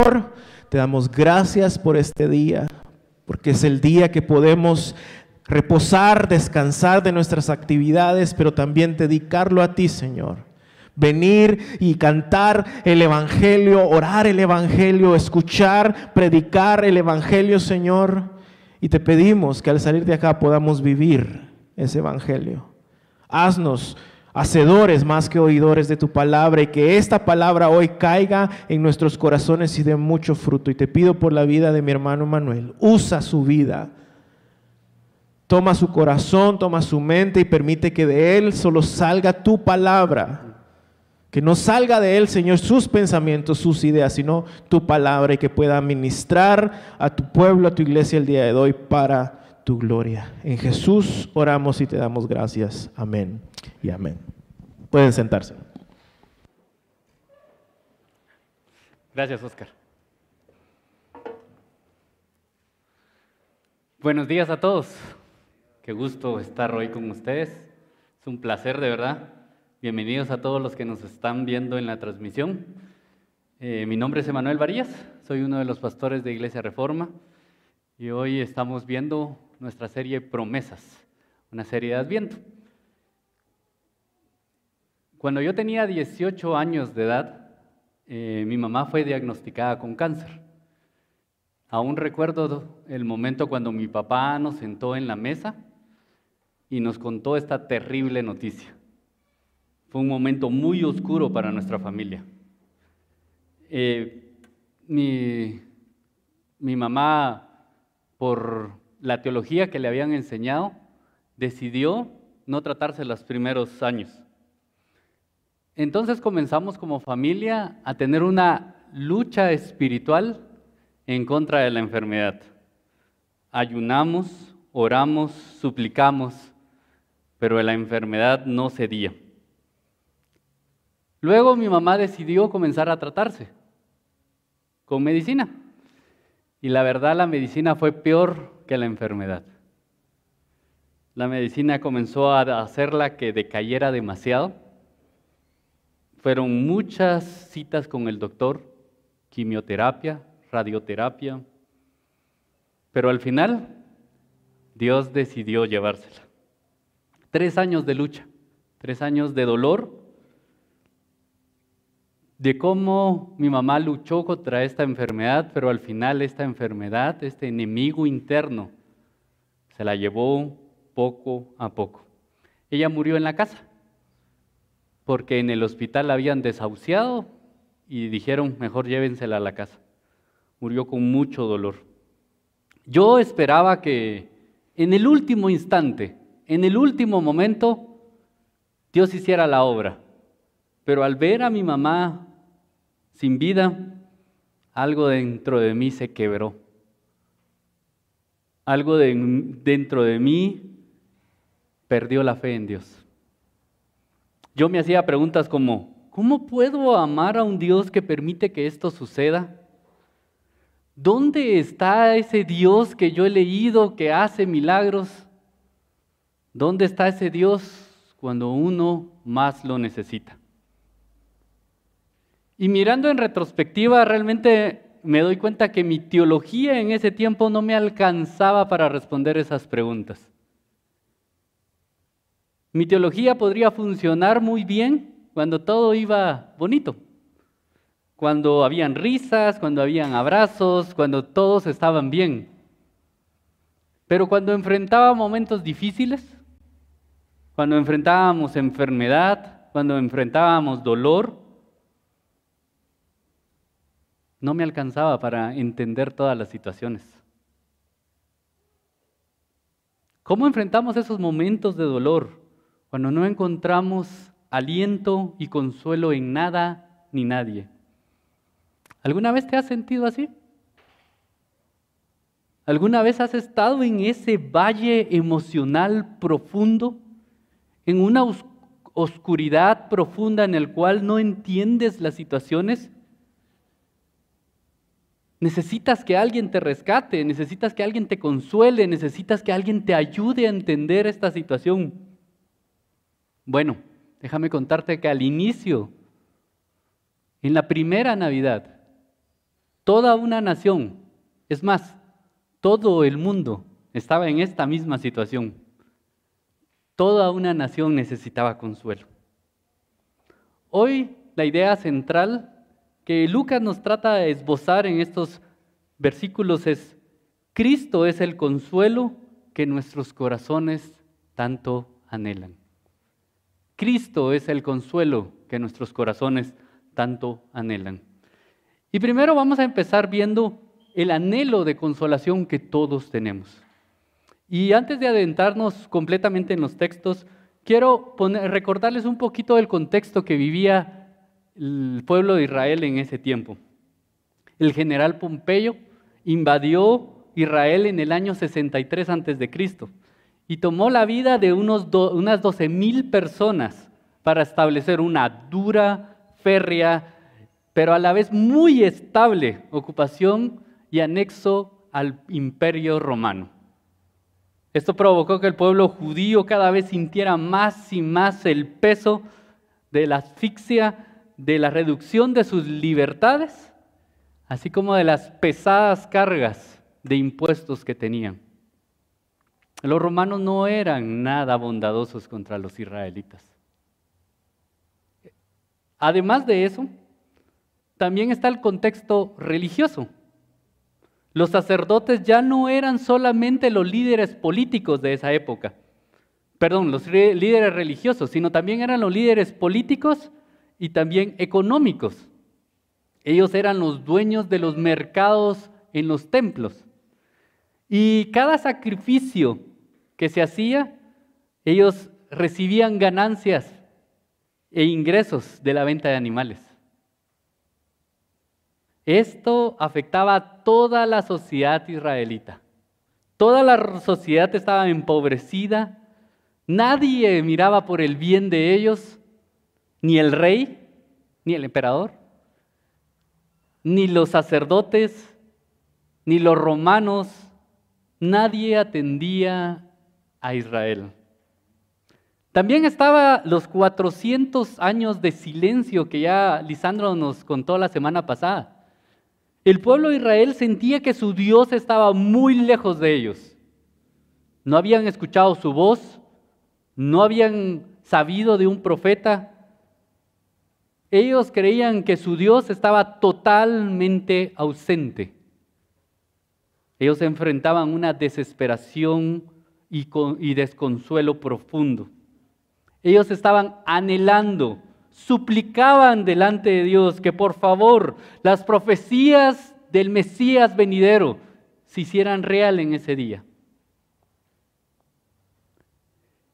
Señor, te damos gracias por este día, porque es el día que podemos reposar, descansar de nuestras actividades, pero también dedicarlo a ti, Señor. Venir y cantar el Evangelio, orar el Evangelio, escuchar, predicar el Evangelio, Señor. Y te pedimos que al salir de acá podamos vivir ese Evangelio. Haznos hacedores más que oidores de tu palabra y que esta palabra hoy caiga en nuestros corazones y dé mucho fruto. Y te pido por la vida de mi hermano Manuel, usa su vida Toma su corazón, toma su mente y permite que de él solo salga tu palabra. Que no salga de él, Señor, sus pensamientos, sus ideas, sino tu palabra y que pueda ministrar a tu pueblo, a tu iglesia el día de hoy para tu gloria. En Jesús oramos y te damos gracias. Amén y amén. Pueden sentarse. Gracias, Oscar. Buenos días a todos. Qué gusto estar hoy con ustedes. Es un placer de verdad. Bienvenidos a todos los que nos están viendo en la transmisión. Eh, mi nombre es Emanuel Varías, soy uno de los pastores de Iglesia Reforma y hoy estamos viendo nuestra serie Promesas, una serie de Adviento. Cuando yo tenía 18 años de edad, eh, mi mamá fue diagnosticada con cáncer. Aún recuerdo el momento cuando mi papá nos sentó en la mesa y nos contó esta terrible noticia. Fue un momento muy oscuro para nuestra familia. Eh, mi, mi mamá, por la teología que le habían enseñado, decidió no tratarse los primeros años. Entonces comenzamos como familia a tener una lucha espiritual en contra de la enfermedad. Ayunamos, oramos, suplicamos, pero la enfermedad no cedía. Luego mi mamá decidió comenzar a tratarse con medicina. Y la verdad la medicina fue peor que la enfermedad. La medicina comenzó a hacerla que decayera demasiado. Fueron muchas citas con el doctor, quimioterapia, radioterapia, pero al final Dios decidió llevársela. Tres años de lucha, tres años de dolor, de cómo mi mamá luchó contra esta enfermedad, pero al final esta enfermedad, este enemigo interno, se la llevó poco a poco. Ella murió en la casa, porque en el hospital la habían desahuciado y dijeron, mejor llévensela a la casa. Murió con mucho dolor. Yo esperaba que en el último instante en el último momento Dios hiciera la obra. Pero al ver a mi mamá sin vida, algo dentro de mí se quebró. Algo dentro de mí perdió la fe en Dios. Yo me hacía preguntas como, ¿cómo puedo amar a un Dios que permite que esto suceda? ¿Dónde está ese Dios que yo he leído que hace milagros? ¿Dónde está ese Dios cuando uno más lo necesita? Y mirando en retrospectiva, realmente me doy cuenta que mi teología en ese tiempo no me alcanzaba para responder esas preguntas. Mi teología podría funcionar muy bien cuando todo iba bonito, cuando habían risas, cuando habían abrazos, cuando todos estaban bien. Pero cuando enfrentaba momentos difíciles, cuando enfrentábamos enfermedad, cuando enfrentábamos dolor, no me alcanzaba para entender todas las situaciones. ¿Cómo enfrentamos esos momentos de dolor cuando no encontramos aliento y consuelo en nada ni nadie? ¿Alguna vez te has sentido así? ¿Alguna vez has estado en ese valle emocional profundo en una oscuridad profunda en el cual no entiendes las situaciones? Necesitas que alguien te rescate, necesitas que alguien te consuele, necesitas que alguien te ayude a entender esta situación. Bueno, déjame contarte que al inicio, en la primera Navidad, toda una nación, es más, todo el mundo estaba en esta misma situación. Toda una nación necesitaba consuelo. Hoy la idea central que Lucas nos trata de esbozar en estos versículos es, Cristo es el consuelo que nuestros corazones tanto anhelan. Cristo es el consuelo que nuestros corazones tanto anhelan. Y primero vamos a empezar viendo el anhelo de consolación que todos tenemos. Y antes de adentrarnos completamente en los textos, quiero recordarles un poquito del contexto que vivía el pueblo de Israel en ese tiempo. El general Pompeyo invadió Israel en el año 63 a.C. y tomó la vida de unos unas 12 mil personas para establecer una dura, férrea, pero a la vez muy estable ocupación y anexo al imperio romano. Esto provocó que el pueblo judío cada vez sintiera más y más el peso de la asfixia, de la reducción de sus libertades, así como de las pesadas cargas de impuestos que tenían. Los romanos no eran nada bondadosos contra los israelitas. Además de eso, también está el contexto religioso. Los sacerdotes ya no eran solamente los líderes políticos de esa época, perdón, los líderes religiosos, sino también eran los líderes políticos y también económicos. Ellos eran los dueños de los mercados en los templos. Y cada sacrificio que se hacía, ellos recibían ganancias e ingresos de la venta de animales. Esto afectaba a toda la sociedad israelita. Toda la sociedad estaba empobrecida, nadie miraba por el bien de ellos, ni el rey, ni el emperador, ni los sacerdotes, ni los romanos, nadie atendía a Israel. También estaba los 400 años de silencio que ya Lisandro nos contó la semana pasada. El pueblo de Israel sentía que su Dios estaba muy lejos de ellos. No habían escuchado su voz, no habían sabido de un profeta. Ellos creían que su Dios estaba totalmente ausente. Ellos enfrentaban una desesperación y, desconsuelo profundo. Ellos estaban anhelando suplicaban delante de Dios que por favor las profecías del Mesías venidero se hicieran real en ese día.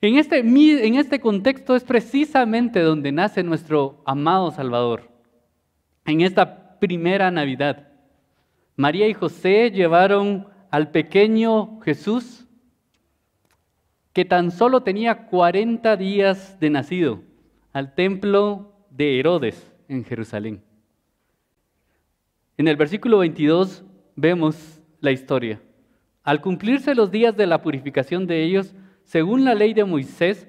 En este, en este contexto es precisamente donde nace nuestro amado Salvador. En esta primera Navidad, María y José llevaron al pequeño Jesús, que tan solo tenía 40 días de nacido al templo de Herodes en Jerusalén. En el versículo 22 vemos la historia. Al cumplirse los días de la purificación de ellos, según la ley de Moisés,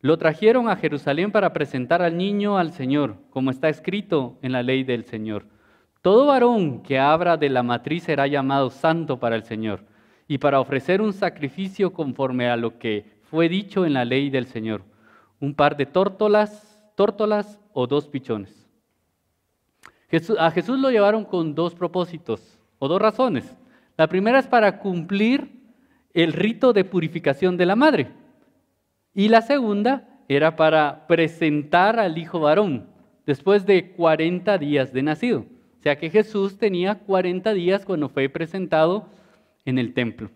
lo trajeron a Jerusalén para presentar al niño al Señor, como está escrito en la ley del Señor. Todo varón que abra de la matriz será llamado santo para el Señor, y para ofrecer un sacrificio conforme a lo que fue dicho en la ley del Señor un par de tórtolas, tórtolas o dos pichones. a Jesús lo llevaron con dos propósitos o dos razones. La primera es para cumplir el rito de purificación de la madre. Y la segunda era para presentar al hijo varón después de 40 días de nacido. O sea que Jesús tenía 40 días cuando fue presentado en el templo.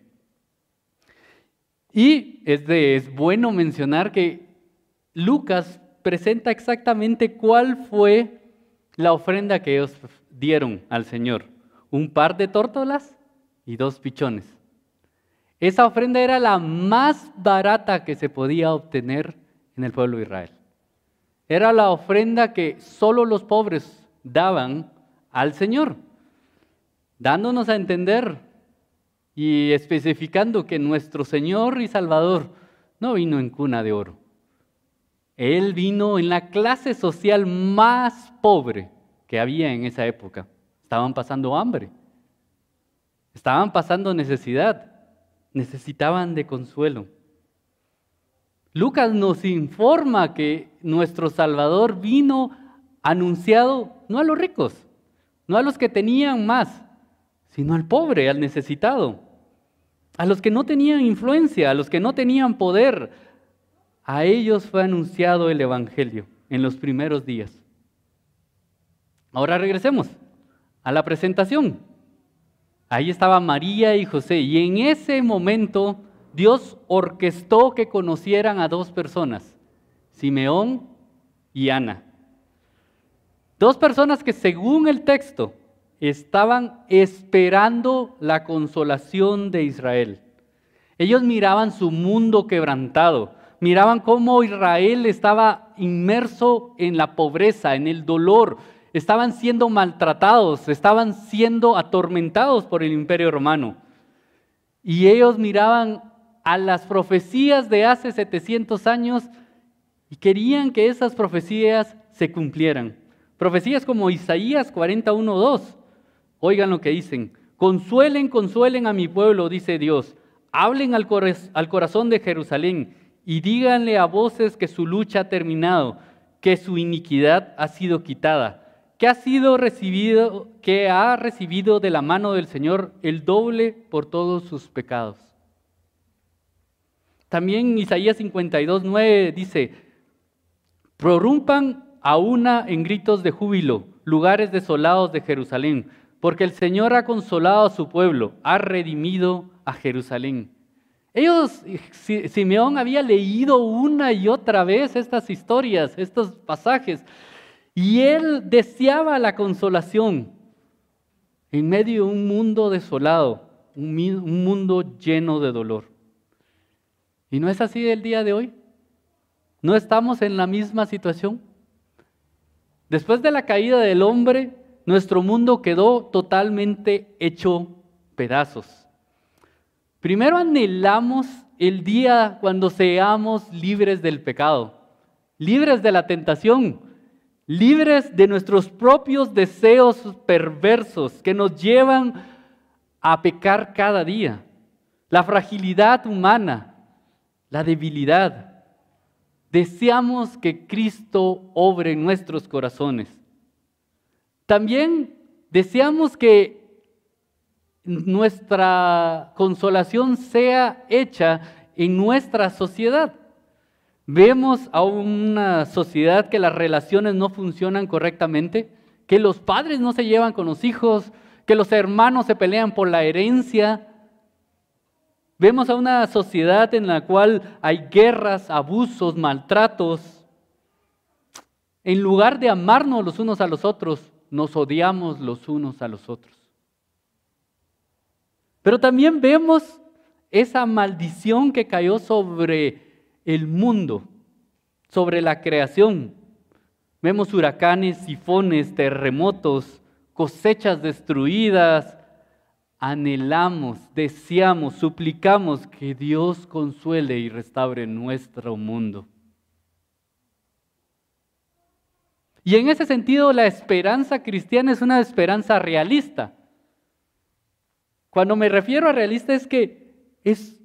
Y es, es bueno mencionar que Lucas presenta exactamente cuál fue la ofrenda que ellos dieron al Señor. Un par de tórtolas y dos pichones. Esa ofrenda era la más barata que se podía obtener en el pueblo de Israel. Era la ofrenda que solo los pobres daban al Señor, dándonos a entender y especificando que nuestro Señor y Salvador no vino en cuna de oro él vino en la clase social más pobre que había en esa época. estaban pasando hambre, estaban pasando necesidad, necesitaban de consuelo. Lucas nos informa que nuestro Salvador vino anunciado no a los ricos, no a los que tenían más, sino al pobre, al necesitado, a los que no tenían influencia, a los que no tenían poder. A ellos fue anunciado el Evangelio en los primeros días. Ahora regresemos a la presentación. Ahí estaba María y José y en ese momento Dios orquestó que conocieran a dos personas, Simeón y Ana. Dos personas que según el texto estaban esperando la consolación de Israel. Ellos miraban su mundo quebrantado, miraban cómo Israel estaba inmerso en la pobreza, en el dolor, estaban siendo maltratados, estaban siendo atormentados por el imperio romano. Y ellos miraban a las profecías de hace 700 años y querían que esas profecías se cumplieran. Profecías como Isaías 41.2. Oigan lo que dicen. Consuelen, consuelen a mi pueblo, dice Dios. Hablen al, al corazón de Jerusalén y díganle a voces que su lucha ha terminado, que su iniquidad ha sido quitada que ha sido recibido, que ha recibido de la mano del Señor el doble por todos sus pecados. También Isaías 52, 9 dice, prorrumpan a una en gritos de júbilo, lugares desolados de Jerusalén, porque el Señor ha consolado a su pueblo, ha redimido a Jerusalén. Ellos, Simeón había leído una y otra vez estas historias, estos pasajes, y él deseaba la consolación en medio de un mundo desolado, un, mundo lleno de dolor. ¿Y no es así el día de hoy? ¿No estamos en la misma situación? Después de la caída del hombre, nuestro mundo quedó totalmente hecho pedazos. Primero anhelamos el día cuando seamos libres del pecado, libres de la tentación, libres de nuestros propios deseos perversos que nos llevan a pecar cada día, la fragilidad humana, la debilidad. Deseamos que Cristo obre en nuestros corazones. También deseamos que nuestra consolación sea hecha en nuestra sociedad. Vemos a una sociedad que las relaciones no funcionan correctamente, que los padres no se llevan con los hijos, que los hermanos se pelean por la herencia. Vemos a una sociedad en la cual hay guerras, abusos, maltratos. En lugar de amarnos los unos a los otros, nos odiamos los unos a los otros. Pero también vemos esa maldición que cayó sobre el mundo, sobre la creación. Vemos huracanes, sifones, terremotos, cosechas destruidas. Anhelamos, deseamos, suplicamos que Dios consuele y restaure nuestro mundo. Y en ese sentido la esperanza cristiana es una esperanza realista. Cuando me refiero a realista es que es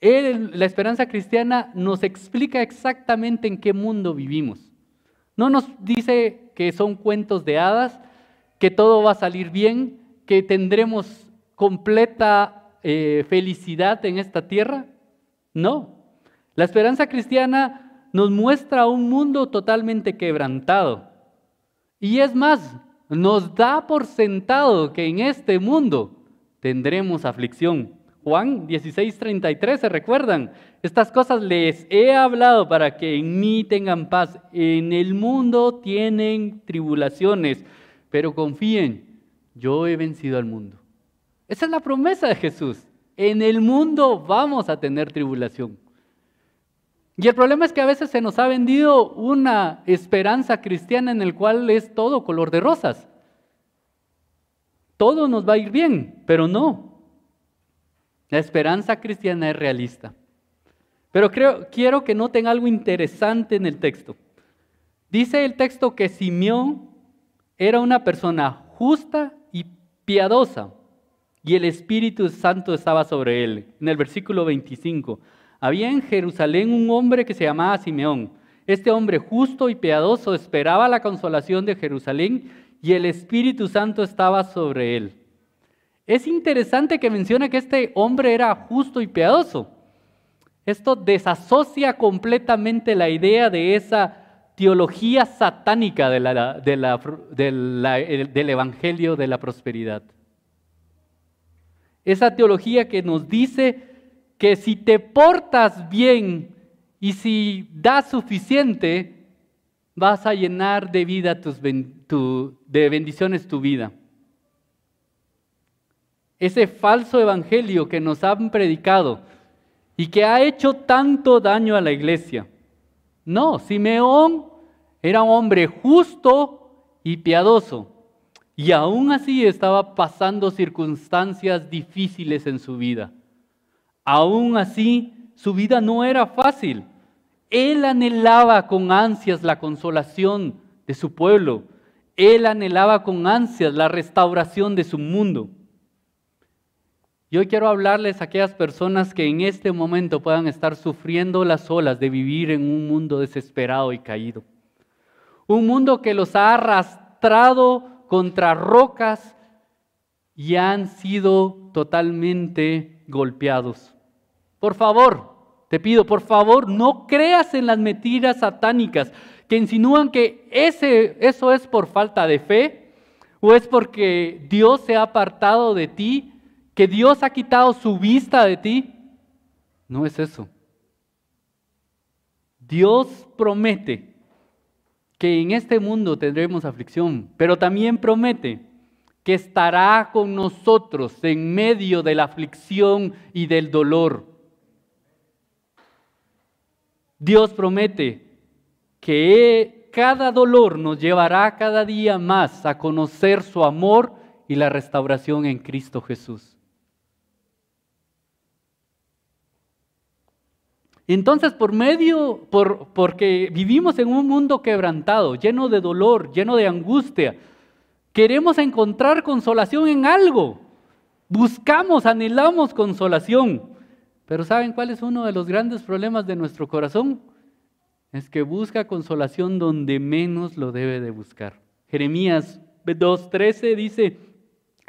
la esperanza cristiana nos explica exactamente en qué mundo vivimos. No nos dice que son cuentos de hadas, que todo va a salir bien, que tendremos completa eh, felicidad en esta tierra. No. La esperanza cristiana nos muestra un mundo totalmente quebrantado. Y es más, nos da por sentado que en este mundo tendremos aflicción. Juan 16:33, ¿se recuerdan? Estas cosas les he hablado para que en mí tengan paz. En el mundo tienen tribulaciones, pero confíen, yo he vencido al mundo. Esa es la promesa de Jesús. En el mundo vamos a tener tribulación. Y el problema es que a veces se nos ha vendido una esperanza cristiana en el cual es todo color de rosas. Todo nos va a ir bien, pero no. La esperanza cristiana es realista. Pero creo, quiero que noten algo interesante en el texto. Dice el texto que Simeón era una persona justa y piadosa, y el Espíritu Santo estaba sobre él. En el versículo 25, había en Jerusalén un hombre que se llamaba Simeón. Este hombre justo y piadoso esperaba la consolación de Jerusalén y el Espíritu Santo estaba sobre él. Es interesante que mencione que este hombre era justo y piadoso. Esto desasocia completamente la idea de esa teología satánica del Evangelio de la Prosperidad. Esa teología que nos dice que si te portas bien y si das suficiente, vas a llenar de vida tus, de bendiciones tu vida. Ese falso evangelio que nos han predicado y que ha hecho tanto daño a la iglesia. No, Simeón era un hombre justo y piadoso. Y aún así estaba pasando circunstancias difíciles en su vida. Aún así, su vida no era fácil. Él anhelaba con ansias la consolación de su pueblo. Él anhelaba con ansias la restauración de su mundo. Yo quiero hablarles a aquellas personas que en este momento puedan estar sufriendo las olas de vivir en un mundo desesperado y caído. Un mundo que los ha arrastrado contra rocas y han sido totalmente golpeados. Por favor, te pido, por favor, no creas en las mentiras satánicas que insinúan que ese, eso es por falta de fe o es porque Dios se ha apartado de ti, que Dios ha quitado su vista de ti. No es eso. Dios promete que en este mundo tendremos aflicción, pero también promete que estará con nosotros en medio de la aflicción y del dolor. Dios promete que cada dolor nos llevará cada día más a conocer su amor y la restauración en Cristo Jesús. Entonces, por medio, por, porque vivimos en un mundo quebrantado, lleno de dolor, lleno de angustia, queremos encontrar consolación en algo. Buscamos, anhelamos consolación. Pero ¿saben cuál es uno de los grandes problemas de nuestro corazón? Es que busca consolación donde menos lo debe de buscar. Jeremías 2.13 dice,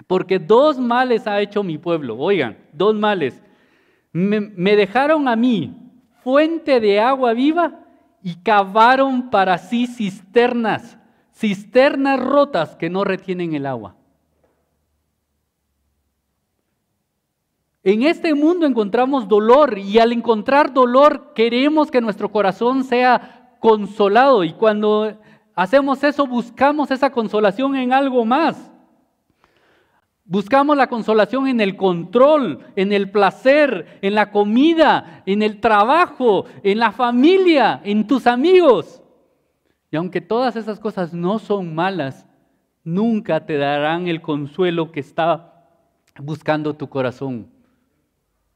porque dos males ha hecho mi pueblo. Oigan, dos males. me dejaron a mí, fuente de agua viva y cavaron para sí cisternas, cisternas rotas que no retienen el agua. En este mundo encontramos dolor y al encontrar dolor queremos que nuestro corazón sea consolado y cuando hacemos eso buscamos esa consolación en algo más. Buscamos la consolación en el control, en el placer, en la comida, en el trabajo, en la familia, en tus amigos. Y aunque todas esas cosas no son malas, nunca te darán el consuelo que está buscando tu corazón.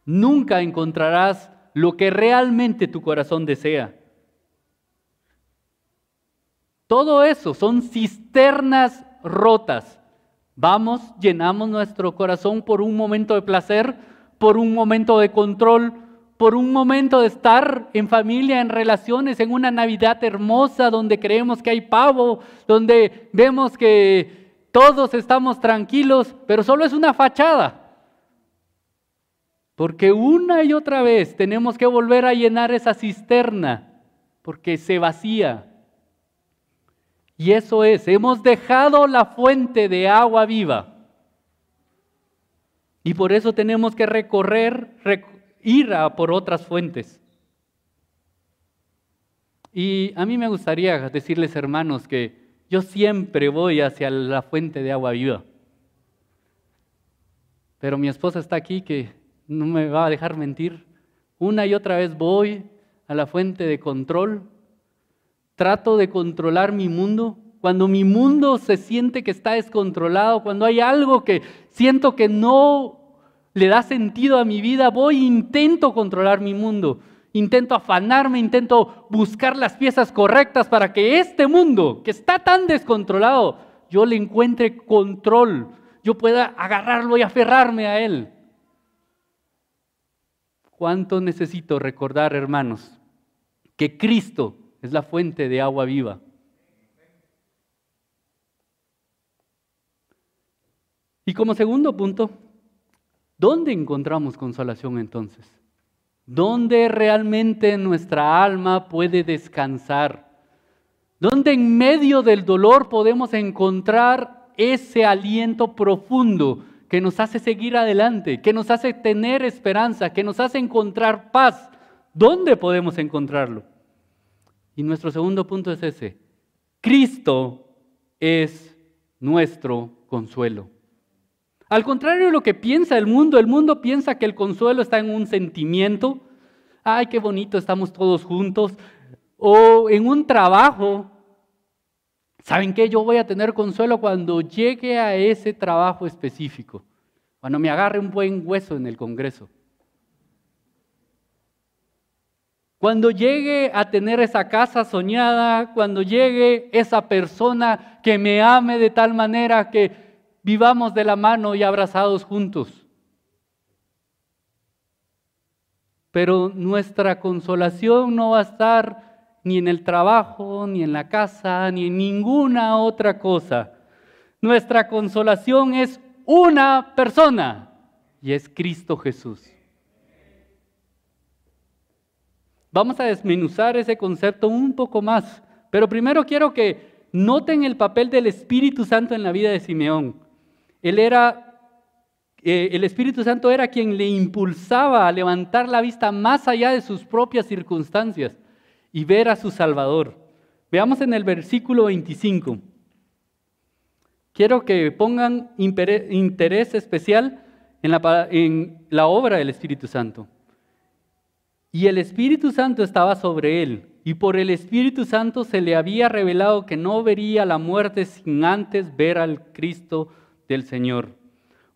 Nunca encontrarás lo que realmente tu corazón desea. Todo eso son cisternas rotas Vamos, llenamos nuestro corazón por un momento de placer, por un momento de control, por un momento de estar en familia, en relaciones, en una Navidad hermosa donde creemos que hay pavo, donde vemos que todos estamos tranquilos, pero solo es una fachada. Porque una y otra vez tenemos que volver a llenar esa cisterna, porque se vacía. Y eso es, hemos dejado la fuente de agua viva. Y por eso tenemos que recorrer, ir a por otras fuentes. Y a mí me gustaría decirles, hermanos, que yo siempre voy hacia la fuente de agua viva. Pero mi esposa está aquí que no me va a dejar mentir. Una y otra vez voy a la fuente de control trato de controlar mi mundo, cuando mi mundo se siente que está descontrolado, cuando hay algo que siento que no le da sentido a mi vida, voy e intento controlar mi mundo. Intento afanarme, intento buscar las piezas correctas para que este mundo, que está tan descontrolado, yo le encuentre control, yo pueda agarrarlo y aferrarme a Él. ¿Cuánto necesito recordar, hermanos, que Cristo es la fuente de agua viva? Y como segundo punto, ¿dónde encontramos consolación entonces? ¿Dónde realmente nuestra alma puede descansar? ¿Dónde en medio del dolor podemos encontrar ese aliento profundo que nos hace seguir adelante, que nos hace tener esperanza, que nos hace encontrar paz? ¿Dónde podemos encontrarlo? Y nuestro segundo punto es ese. Cristo es nuestro consuelo. Al contrario de lo que piensa el mundo, el mundo piensa que el consuelo está en un sentimiento. Ay, qué bonito, estamos todos juntos. O en un trabajo. ¿Saben qué? Yo voy a tener consuelo cuando llegue a ese trabajo específico. Cuando me agarre un buen hueso en el Congreso. Cuando llegue a tener esa casa soñada, cuando llegue esa persona que me ame de tal manera que vivamos de la mano y abrazados juntos. Pero nuestra consolación no va a estar ni en el trabajo, ni en la casa, ni en ninguna otra cosa. Nuestra consolación es una persona y es Cristo Jesús. Vamos a desmenuzar ese concepto un poco más, pero primero quiero que noten el papel del Espíritu Santo en la vida de Simeón. Él era, eh, el Espíritu Santo era quien le impulsaba a levantar la vista más allá de sus propias circunstancias y ver a su Salvador. Veamos en el versículo 25. Quiero que pongan interés especial en la, en la obra del Espíritu Santo. Y el Espíritu Santo estaba sobre él, y por el Espíritu Santo se le había revelado que no vería la muerte sin antes ver al Cristo del Señor.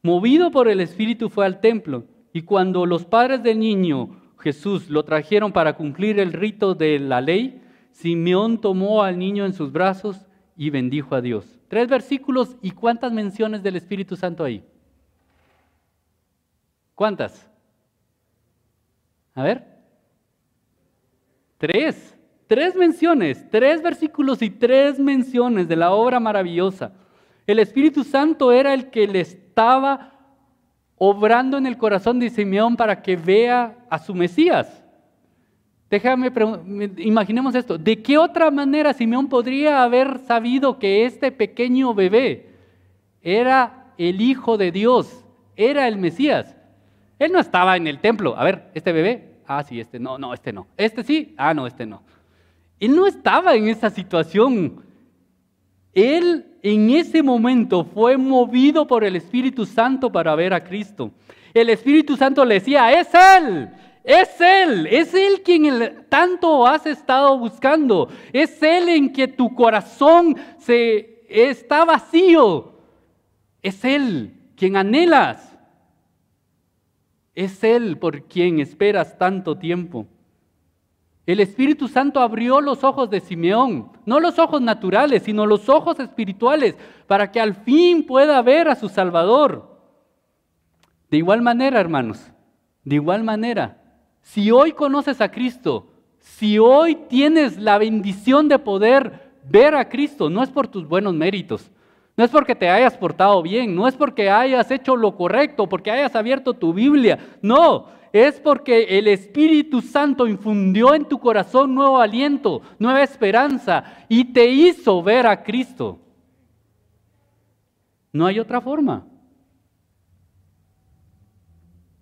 Movido por el Espíritu fue al templo y cuando los padres del niño Jesús lo trajeron para cumplir el rito de la ley, Simeón tomó al niño en sus brazos y bendijo a Dios. Tres versículos y cuántas menciones del Espíritu Santo hay. ¿Cuántas? A ver. Tres. Tres menciones, tres versículos y tres menciones de la obra maravillosa. El Espíritu Santo era el que le estaba obrando en el corazón de Simeón para que vea a su Mesías. Déjame, imaginemos esto. ¿De qué otra manera Simeón podría haber sabido que este pequeño bebé era el Hijo de Dios, era el Mesías? Él no estaba en el templo. A ver, este bebé, ah, sí, este no, no, este no. Este sí, ah, no, este no. Él no estaba en esa situación. Él en ese momento fue movido por el Espíritu Santo para ver a Cristo. El Espíritu Santo le decía, es Él, es Él, es Él quien tanto has estado buscando, es Él en que tu corazón se está vacío, es Él quien anhelas, es Él por quien esperas tanto tiempo. El Espíritu Santo abrió los ojos de Simeón, no los ojos naturales, sino los ojos espirituales, para que al fin pueda ver a su Salvador. De igual manera, hermanos, de igual manera, si hoy conoces a Cristo, si hoy tienes la bendición de poder ver a Cristo, no es por tus buenos méritos, no es porque te hayas portado bien, no es porque hayas hecho lo correcto, porque hayas abierto tu Biblia, no, es porque el Espíritu Santo infundió en tu corazón nuevo aliento, nueva esperanza y te hizo ver a Cristo. No hay otra forma.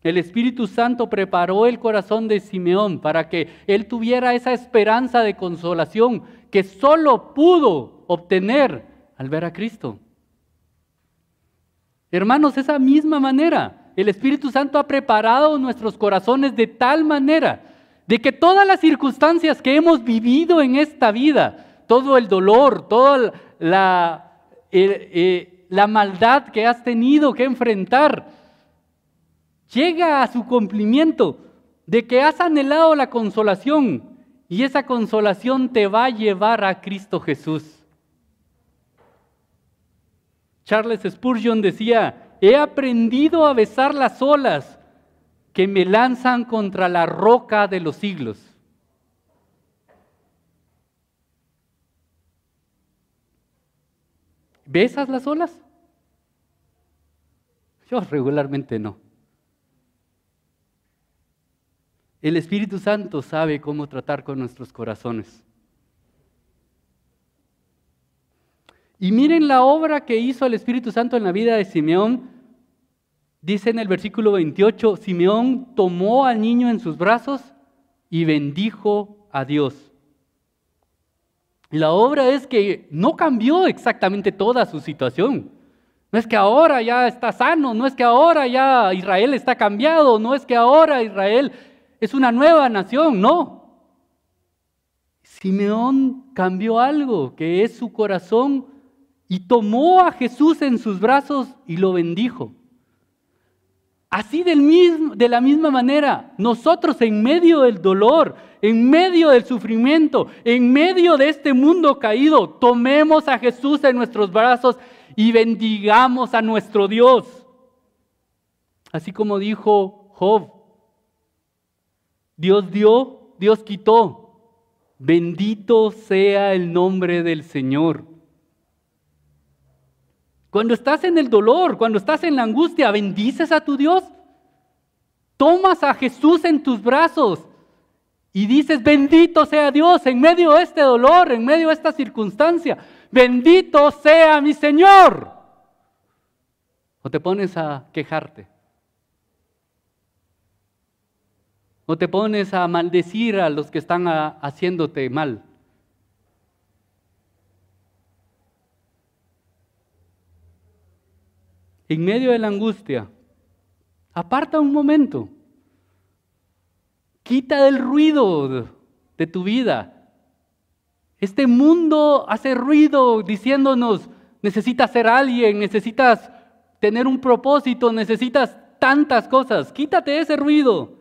El Espíritu Santo preparó el corazón de Simeón para que él tuviera esa esperanza de consolación que solo pudo obtener al ver a Cristo. Hermanos, esa misma manera el Espíritu Santo ha preparado nuestros corazones de tal manera de que todas las circunstancias que hemos vivido en esta vida, todo el dolor, toda la, eh, la maldad que has tenido que enfrentar, llega a su cumplimiento de que has anhelado la consolación y esa consolación te va a llevar a Cristo Jesús. Charles Spurgeon decía, he aprendido a besar las olas que me lanzan contra la roca de los siglos. ¿Besas las olas? Yo regularmente no. El Espíritu Santo sabe cómo tratar con nuestros corazones. Y miren la obra que hizo el Espíritu Santo en la vida de Simeón. Dice en el versículo 28, Simeón tomó al niño en sus brazos y bendijo a Dios. La obra es que no cambió exactamente toda su situación. No es que ahora ya está sano, no es que ahora ya Israel está cambiado, no es que ahora Israel es una nueva nación, no. Simeón cambió algo, que es su corazón, y tomó a Jesús en sus brazos y lo bendijo. Así del mismo, de la misma manera, nosotros en medio del dolor, en medio del sufrimiento, en medio de este mundo caído, tomemos a Jesús en nuestros brazos y bendigamos a nuestro Dios. Así como dijo Job, Dios dio, Dios quitó. Bendito sea el nombre del Señor. Cuando estás en el dolor, cuando estás en la angustia, bendices a tu Dios. Tomas a Jesús en tus brazos y dices, bendito sea Dios en medio de este dolor, en medio de esta circunstancia. Bendito sea mi Señor. O te pones a quejarte. O te pones a maldecir a los que están haciéndote mal. En medio de la angustia, aparta un momento. Quita del ruido de tu vida. Este mundo hace ruido diciéndonos, necesitas ser alguien, necesitas tener un propósito, necesitas tantas cosas. Quítate ese ruido.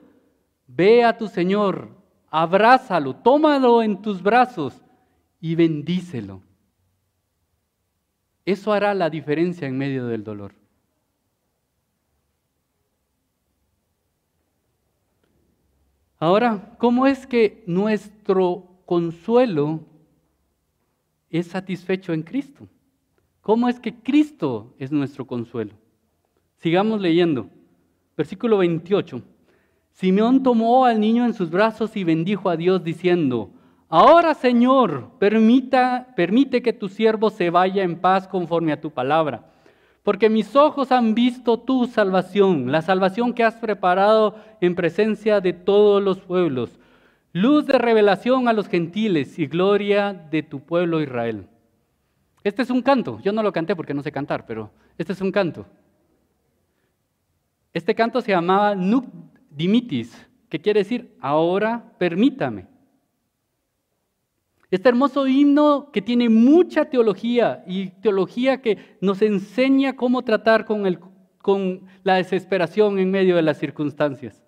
Ve a tu Señor, abrázalo, tómalo en tus brazos y bendícelo. Eso hará la diferencia en medio del dolor. Ahora, ¿cómo es que nuestro consuelo es satisfecho en Cristo? ¿Cómo es que Cristo es nuestro consuelo? Sigamos leyendo. Versículo 28. Simeón tomó al niño en sus brazos y bendijo a Dios diciendo, Ahora Señor, permita, permite que tu siervo se vaya en paz conforme a tu palabra, porque mis ojos han visto tu salvación, la salvación que has preparado en presencia de todos los pueblos, luz de revelación a los gentiles y gloria de tu pueblo Israel. Este es un canto, yo no lo canté porque no sé cantar, pero este es un canto. Este canto se llamaba Nuk dimitis, que quiere decir, ahora permítame. Este hermoso himno que tiene mucha teología y teología que nos enseña cómo tratar con, la desesperación en medio de las circunstancias.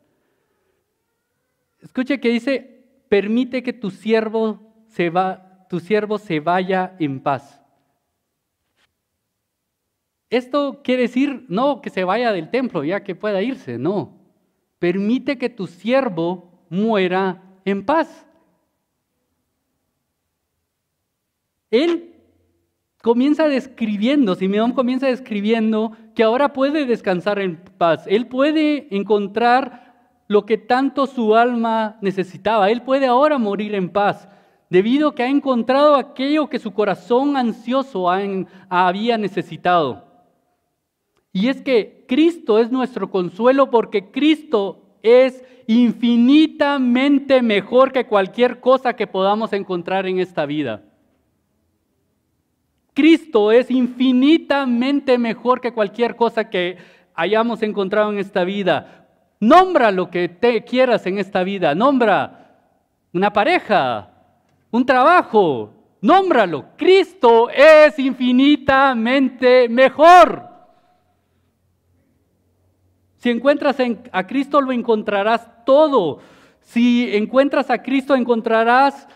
Escuche que dice, permite que tu siervo se, va, tu siervo se vaya en paz. Esto quiere decir no que se vaya del templo ya que pueda irse, no permite que tu siervo muera en paz. Él comienza describiendo, Simeón comienza describiendo que ahora puede descansar en paz. Él puede encontrar lo que tanto su alma necesitaba. Él puede ahora morir en paz, debido a que ha encontrado aquello que su corazón ansioso había necesitado. Y es que Cristo es nuestro consuelo porque Cristo es infinitamente mejor que cualquier cosa que podamos encontrar en esta vida. Cristo es infinitamente mejor que cualquier cosa que hayamos encontrado en esta vida. Nombra lo que te quieras en esta vida. Nombra una pareja, un trabajo. Nómbralo. Cristo es infinitamente mejor. Si encuentras a Cristo lo encontrarás todo. Si encuentras a Cristo encontrarás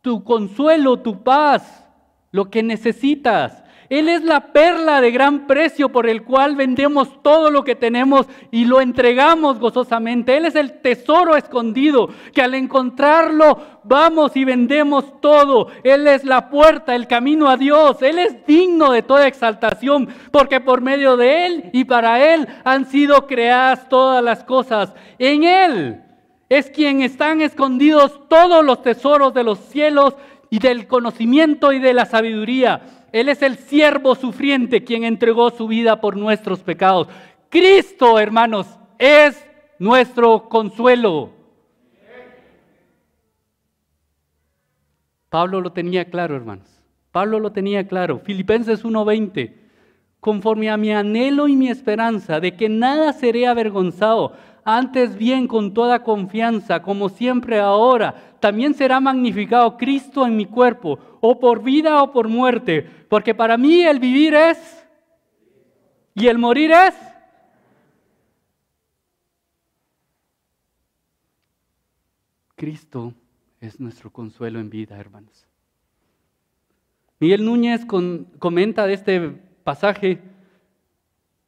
tu consuelo, tu paz, lo que necesitas. Él es la perla de gran precio por el cual vendemos todo lo que tenemos y lo entregamos gozosamente. Él es el tesoro escondido que al encontrarlo vamos y vendemos todo. Él es la puerta, el camino a Dios. Él es digno de toda exaltación porque por medio de Él y para Él han sido creadas todas las cosas. En Él es quien están escondidos todos los tesoros de los cielos y del conocimiento y de la sabiduría. Él es el siervo sufriente quien entregó su vida por nuestros pecados. Cristo, hermanos, es nuestro consuelo. Pablo lo tenía claro, hermanos. Pablo lo tenía claro. Filipenses 1:20. Conforme a mi anhelo y mi esperanza de que nada seré avergonzado, antes bien con toda confianza, como siempre ahora, también será magnificado Cristo en mi cuerpo, o por vida o por muerte, porque para mí el vivir es y el morir es. Cristo es nuestro consuelo en vida, hermanos. Miguel Núñez comenta de este pasaje,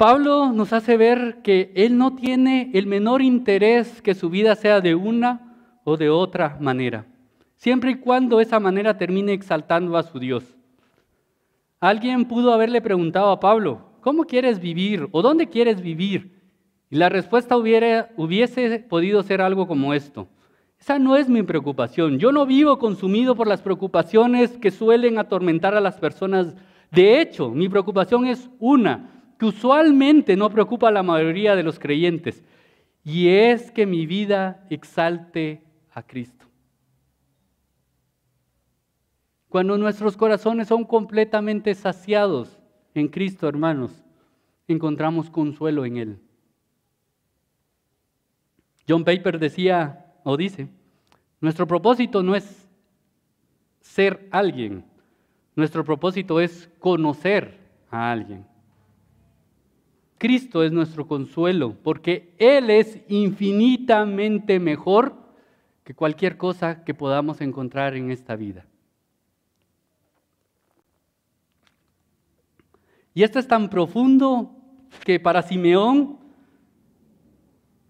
Pablo nos hace ver que él no tiene el menor interés que su vida sea de una o de otra manera, siempre y cuando esa manera termine exaltando a su Dios. Alguien pudo haberle preguntado a Pablo, ¿cómo quieres vivir o dónde quieres vivir? Y la respuesta hubiera, hubiese podido ser algo como esto. Esa no es mi preocupación. Yo no vivo consumido por las preocupaciones que suelen atormentar a las personas. De hecho, mi preocupación es una, que usualmente no preocupa a la mayoría de los creyentes, y es que mi vida exalte a Cristo. Cuando nuestros corazones son completamente saciados en Cristo, hermanos, encontramos consuelo en Él. John Paper decía o dice, nuestro propósito no es ser alguien, nuestro propósito es conocer a alguien. Cristo es nuestro consuelo, porque Él es infinitamente mejor que cualquier cosa que podamos encontrar en esta vida. Y esto es tan profundo que para Simeón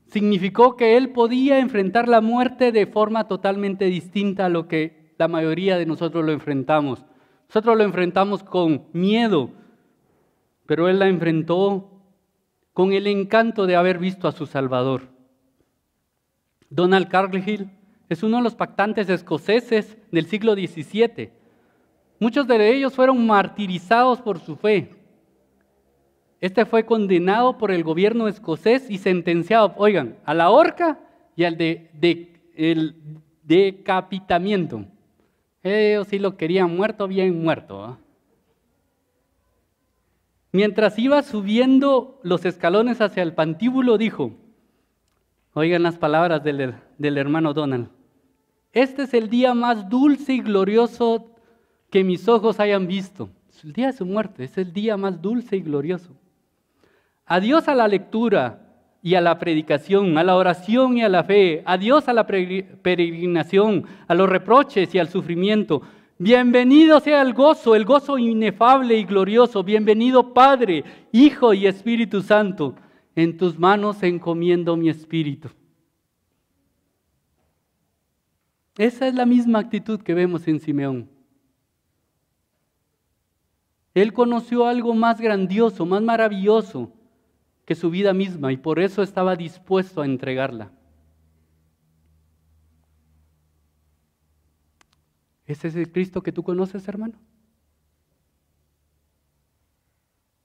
significó que él podía enfrentar la muerte de forma totalmente distinta a lo que la mayoría de nosotros lo enfrentamos. Nosotros lo enfrentamos con miedo, pero él la enfrentó con el encanto de haber visto a su Salvador. Donald Cargill es uno de los pactantes escoceses del siglo XVII. Muchos de ellos fueron martirizados por su fe. Este fue condenado por el gobierno escocés y sentenciado, oigan, a la horca y al de, el decapitamiento. Ellos sí lo querían muerto, bien muerto. Mientras iba subiendo los escalones hacia el pantíbulo, dijo, oigan las palabras del, hermano Donald, este es el día más dulce y glorioso que mis ojos hayan visto. Es el día de su muerte, es el día más dulce y glorioso. Adiós a la lectura y a la predicación, a la oración y a la fe. Adiós a la peregrinación, a los reproches y al sufrimiento. Bienvenido sea el gozo, el gozo inefable y glorioso. Bienvenido Padre, Hijo y Espíritu Santo. En tus manos encomiendo mi espíritu. Esa es la misma actitud que vemos en Simeón. Él conoció algo más grandioso, más maravilloso que su vida misma y por eso estaba dispuesto a entregarla. ¿Ese es el Cristo que tú conoces, hermano?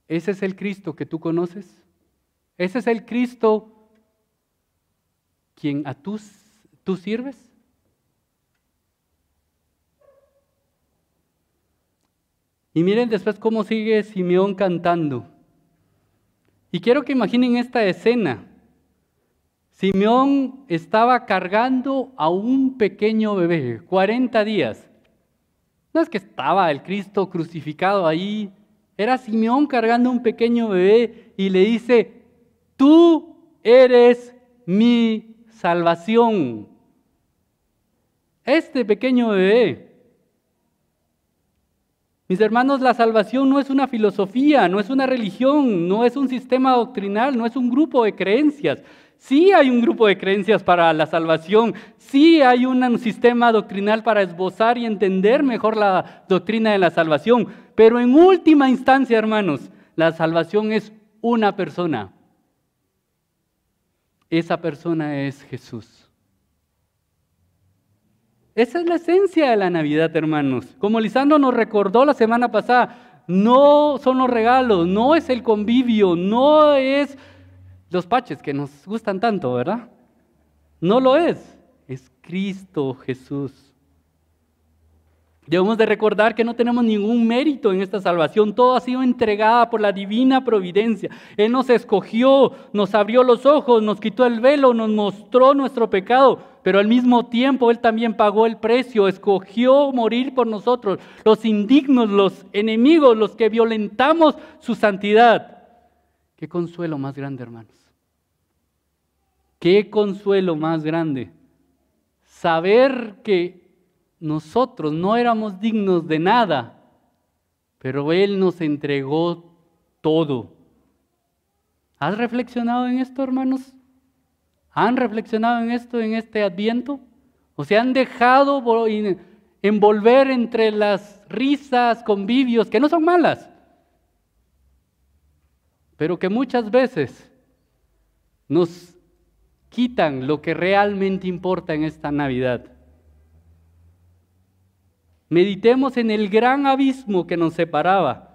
¿Ese es el Cristo que tú conoces? ¿Ese es el Cristo quien a tú sirves? Y miren después cómo sigue Simeón cantando. Y quiero que imaginen esta escena. Simeón estaba cargando a un pequeño bebé, 40 días. No que estaba el Cristo crucificado ahí, era Simeón cargando un pequeño bebé y le dice, tú eres mi salvación. Este pequeño bebé Mis hermanos, la salvación no es una filosofía, no es una religión, no es un sistema doctrinal, no es un grupo de creencias. Sí hay un grupo de creencias para la salvación, sí hay un sistema doctrinal para esbozar y entender mejor la doctrina de la salvación, pero en última instancia, hermanos, la salvación es una persona. Esa persona es Jesús. Esa es la esencia de la Navidad, hermanos. Como Lisandro nos recordó la semana pasada, no son los regalos, no es el convivio, no es los paches que nos gustan tanto, ¿verdad? No lo es, es Cristo Jesús. Debemos de recordar que no tenemos ningún mérito en esta salvación, todo ha sido entregada por la divina providencia. Él nos escogió, nos abrió los ojos, nos quitó el velo, nos mostró nuestro pecado, pero al mismo tiempo Él también pagó el precio, escogió morir por nosotros, los indignos, los enemigos, los que violentamos su santidad. Qué consuelo más grande, hermanos. Qué consuelo más grande. Saber que nosotros no éramos dignos de nada, pero Él nos entregó todo. ¿Has reflexionado en esto, hermanos? ¿Han reflexionado en esto en este adviento? ¿O se han dejado envolver entre las risas, convivios, que no son malas, pero que muchas veces nos quitan lo que realmente importa en esta Navidad? Meditemos en el gran abismo que nos separaba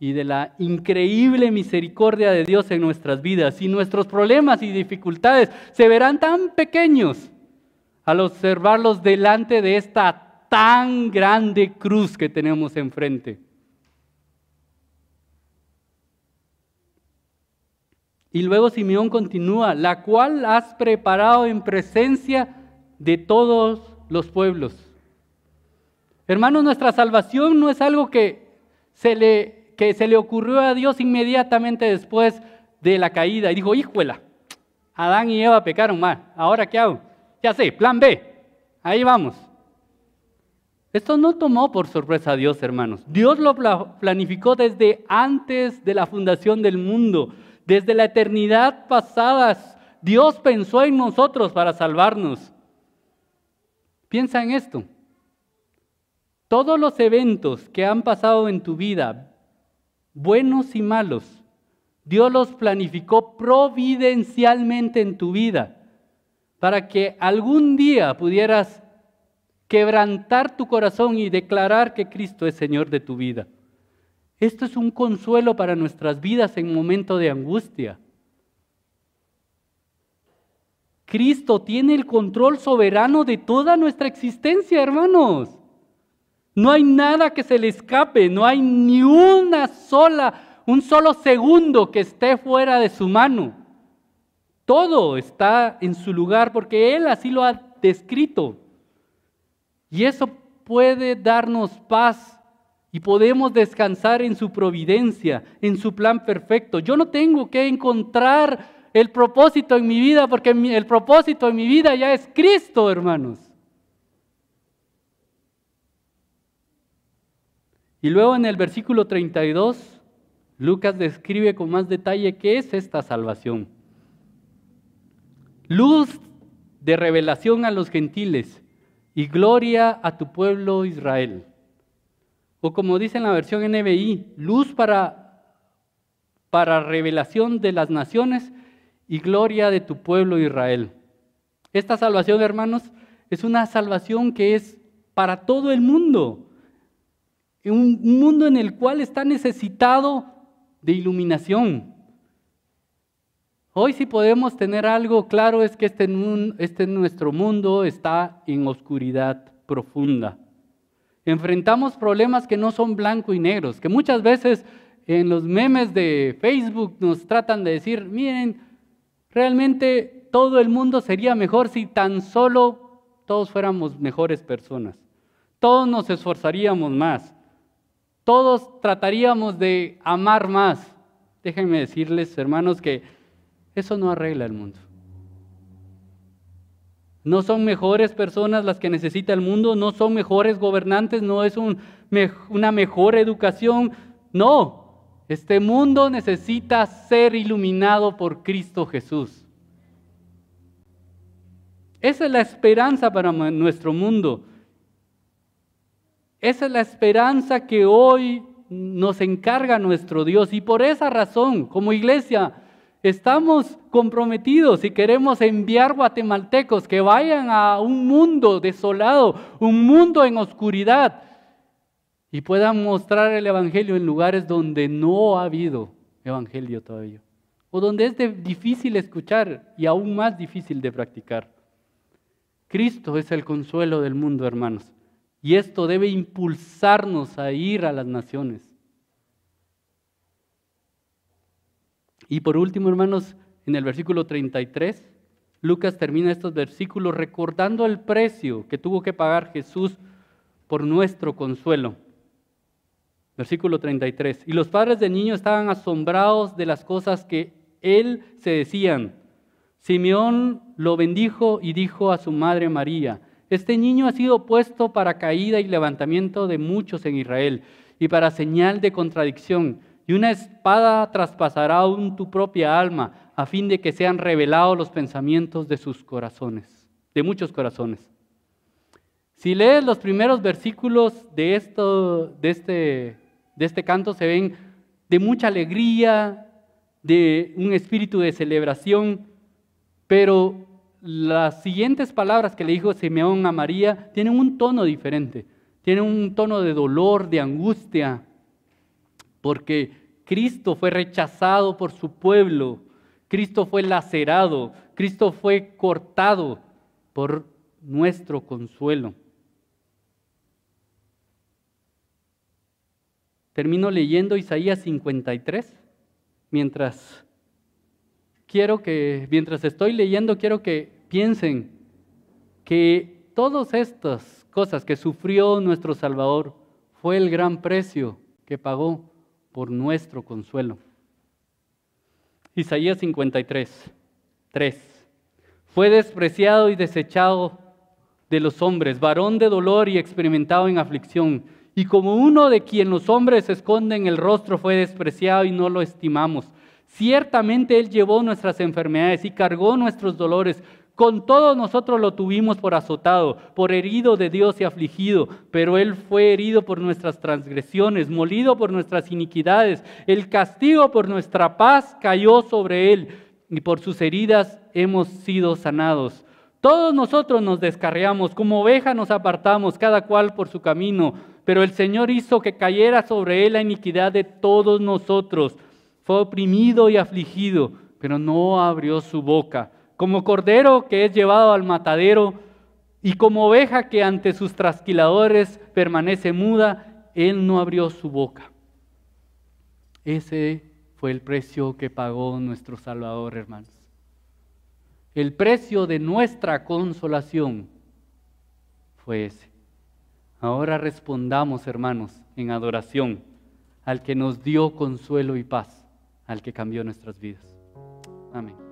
y de la increíble misericordia de Dios en nuestras vidas. Y nuestros problemas y dificultades se verán tan pequeños al observarlos delante de esta tan grande cruz que tenemos enfrente. Y luego Simeón continúa, la cual has preparado en presencia de todos los pueblos Hermanos, nuestra salvación no es algo que se le, que se le ocurrió a Dios inmediatamente después de la caída. Y dijo, híjuela, Adán y Eva pecaron mal. ¿Ahora qué hago? Ya sé, plan B. Ahí vamos. Esto no tomó por sorpresa a Dios, hermanos. Dios lo planificó desde antes de la fundación del mundo, desde la eternidad pasada. Dios pensó en nosotros para salvarnos. Piensa en esto. Todos los eventos que han pasado en tu vida, buenos y malos, Dios los planificó providencialmente en tu vida para que algún día pudieras quebrantar tu corazón y declarar que Cristo es Señor de tu vida. Esto es un consuelo para nuestras vidas en momento de angustia. Cristo tiene el control soberano de toda nuestra existencia, hermanos. No hay nada que se le escape, no hay ni una sola, un solo segundo que esté fuera de su mano. Todo está en su lugar porque Él así lo ha descrito. Y eso puede darnos paz y podemos descansar en su providencia, en su plan perfecto. Yo no tengo que encontrar el propósito en mi vida porque el propósito en mi vida ya es Cristo, hermanos. Y luego en el versículo 32, Lucas describe con más detalle qué es esta salvación. Luz de revelación a los gentiles y gloria a tu pueblo Israel. O como dice en la versión NBI, luz para, para revelación de las naciones y gloria de tu pueblo Israel. Esta salvación, hermanos, es una salvación que es para todo el mundo un mundo en el cual está necesitado de iluminación. Hoy si podemos tener algo claro es que este, este nuestro mundo está en oscuridad profunda. Enfrentamos problemas que no son blanco y negros, que muchas veces en los memes de Facebook nos tratan de decir, miren, realmente todo el mundo sería mejor si tan solo todos fuéramos mejores personas. Todos nos esforzaríamos más todos trataríamos de amar más. Déjenme decirles, hermanos, que eso no arregla el mundo. No son mejores personas las que necesita el mundo, no son mejores gobernantes, no es una mejor educación. No, este mundo necesita ser iluminado por Cristo Jesús. Esa es la esperanza para nuestro mundo. Esa es la esperanza que hoy nos encarga nuestro Dios. Y por esa razón, como iglesia, estamos comprometidos y queremos enviar guatemaltecos que vayan a un mundo desolado, un mundo en oscuridad, y puedan mostrar el Evangelio en lugares donde no ha habido Evangelio todavía, o donde es difícil escuchar y aún más difícil de practicar. Cristo es el consuelo del mundo, hermanos. Y esto debe impulsarnos a ir a las naciones. Y por último, hermanos, en el versículo 33, Lucas termina estos versículos recordando el precio que tuvo que pagar Jesús por nuestro consuelo. Versículo 33. Y los padres del niño estaban asombrados de las cosas que él se decían. Simeón lo bendijo y dijo a su madre María, este niño ha sido puesto para caída y levantamiento de muchos en Israel y para señal de contradicción. Y una espada traspasará aún tu propia alma a fin de que sean revelados los pensamientos de sus corazones, de muchos corazones. Si lees los primeros versículos de, esto, de, este, de este canto, se ven de mucha alegría, de un espíritu de celebración, pero las siguientes palabras que le dijo Simeón a María tienen un tono diferente, tienen un tono de dolor, de angustia, porque Cristo fue rechazado por su pueblo, Cristo fue lacerado, Cristo fue cortado por nuestro consuelo. Termino leyendo Isaías 53 mientras quiero que, mientras estoy leyendo, quiero que piensen que todas estas cosas que sufrió nuestro Salvador fue el gran precio que pagó por nuestro consuelo. Isaías 53, 3. Fue despreciado y desechado de los hombres, varón de dolor y experimentado en aflicción. Y como uno de quien los hombres esconden el rostro fue despreciado y no lo estimamos. Ciertamente Él llevó nuestras enfermedades y cargó nuestros dolores. Con todos nosotros lo tuvimos por azotado, por herido de Dios y afligido, pero Él fue herido por nuestras transgresiones, molido por nuestras iniquidades. El castigo por nuestra paz cayó sobre Él y por sus heridas hemos sido sanados. Todos nosotros nos descarriamos, como oveja nos apartamos, cada cual por su camino, pero el Señor hizo que cayera sobre Él la iniquidad de todos nosotros fue oprimido y afligido, pero no abrió su boca. Como cordero que es llevado al matadero y como oveja que ante sus trasquiladores permanece muda, él no abrió su boca. Ese fue el precio que pagó nuestro Salvador, hermanos. El precio de nuestra consolación fue ese. Ahora respondamos, hermanos, en adoración al que nos dio consuelo y paz al que cambió nuestras vidas. Amén.